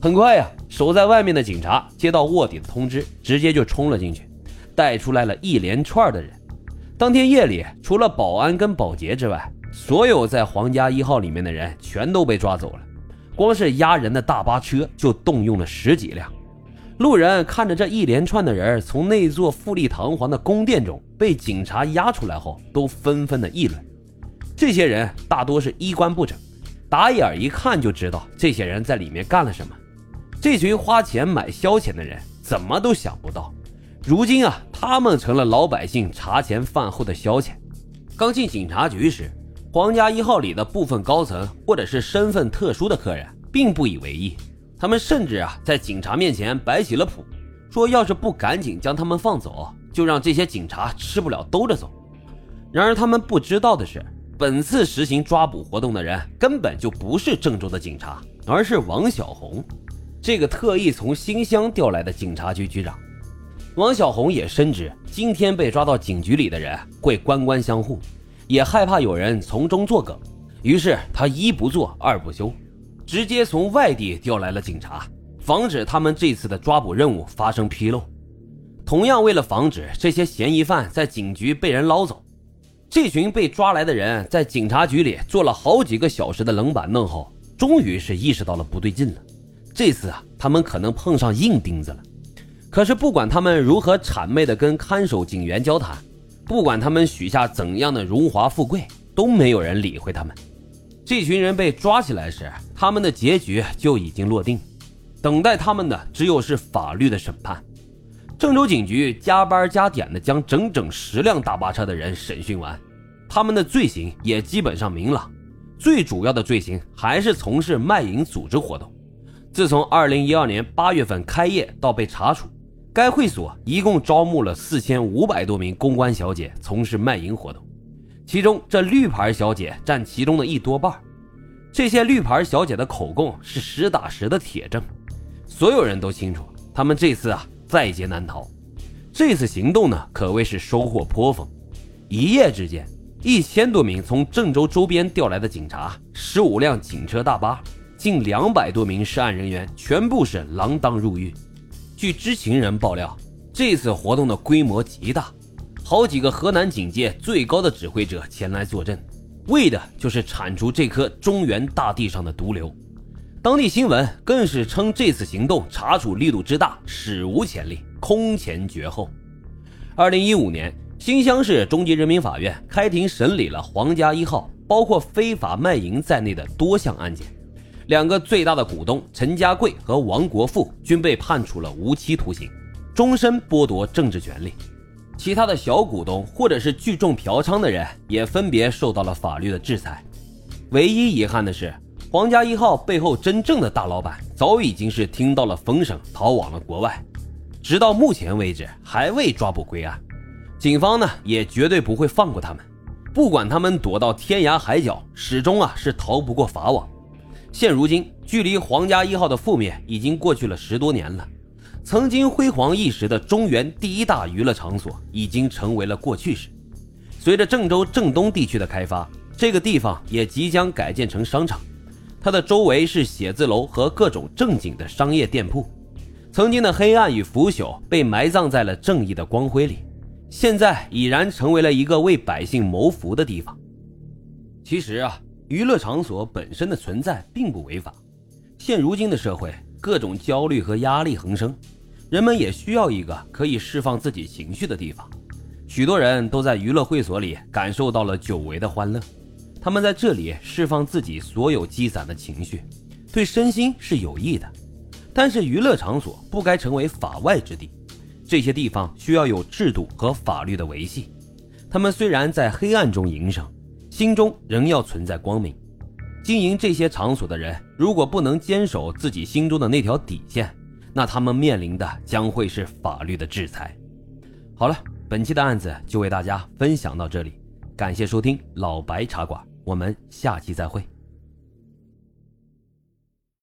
很快呀，守在外面的警察接到卧底的通知，直接就冲了进去，带出来了一连串的人。当天夜里，除了保安跟保洁之外，所有在皇家一号里面的人全都被抓走了。光是押人的大巴车就动用了十几辆。路人看着这一连串的人从那座富丽堂皇的宫殿中被警察押出来后，都纷纷的议论。这些人大多是衣冠不整，打眼一看就知道这些人在里面干了什么。这群花钱买消遣的人怎么都想不到，如今啊，他们成了老百姓茶前饭后的消遣。刚进警察局时，皇家一号里的部分高层或者是身份特殊的客人并不以为意。他们甚至啊，在警察面前摆起了谱，说要是不赶紧将他们放走，就让这些警察吃不了兜着走。然而他们不知道的是，本次实行抓捕活动的人根本就不是郑州的警察，而是王小红，这个特意从新乡调来的警察局局长。王小红也深知今天被抓到警局里的人会官官相护，也害怕有人从中作梗，于是他一不做二不休。直接从外地调来了警察，防止他们这次的抓捕任务发生纰漏。同样，为了防止这些嫌疑犯在警局被人捞走，这群被抓来的人在警察局里坐了好几个小时的冷板凳后，终于是意识到了不对劲了。这次啊，他们可能碰上硬钉子了。可是，不管他们如何谄媚地跟看守警员交谈，不管他们许下怎样的荣华富贵，都没有人理会他们。这群人被抓起来时，他们的结局就已经落定，等待他们的只有是法律的审判。郑州警局加班加点的将整整十辆大巴车的人审讯完，他们的罪行也基本上明朗。最主要的罪行还是从事卖淫组织活动。自从2012年8月份开业到被查处，该会所一共招募了4500多名公关小姐从事卖淫活动。其中，这绿牌小姐占其中的一多半。这些绿牌小姐的口供是实打实的铁证，所有人都清楚，他们这次啊在劫难逃。这次行动呢，可谓是收获颇丰。一夜之间，一千多名从郑州周边调来的警察，十五辆警车大巴，近两百多名涉案人员，全部是锒铛入狱。据知情人爆料，这次活动的规模极大。好几个河南警界最高的指挥者前来坐镇，为的就是铲除这颗中原大地上的毒瘤。当地新闻更是称这次行动查处力度之大，史无前例，空前绝后。二零一五年，新乡市中级人民法院开庭审理了皇家一号包括非法卖淫在内的多项案件，两个最大的股东陈家贵和王国富均被判处了无期徒刑，终身剥夺政治权利。其他的小股东或者是聚众嫖娼的人也分别受到了法律的制裁。唯一遗憾的是，皇家一号背后真正的大老板早已经是听到了风声，逃往了国外，直到目前为止还未抓捕归案。警方呢也绝对不会放过他们，不管他们躲到天涯海角，始终啊是逃不过法网。现如今，距离皇家一号的覆灭已经过去了十多年了。曾经辉煌一时的中原第一大娱乐场所已经成为了过去式。随着郑州郑东地区的开发，这个地方也即将改建成商场。它的周围是写字楼和各种正经的商业店铺。曾经的黑暗与腐朽被埋葬在了正义的光辉里，现在已然成为了一个为百姓谋福的地方。其实啊，娱乐场所本身的存在并不违法。现如今的社会，各种焦虑和压力横生。人们也需要一个可以释放自己情绪的地方，许多人都在娱乐会所里感受到了久违的欢乐。他们在这里释放自己所有积攒的情绪，对身心是有益的。但是，娱乐场所不该成为法外之地，这些地方需要有制度和法律的维系。他们虽然在黑暗中营生，心中仍要存在光明。经营这些场所的人，如果不能坚守自己心中的那条底线，那他们面临的将会是法律的制裁。好了，本期的案子就为大家分享到这里，感谢收听老白茶馆，我们下期再会。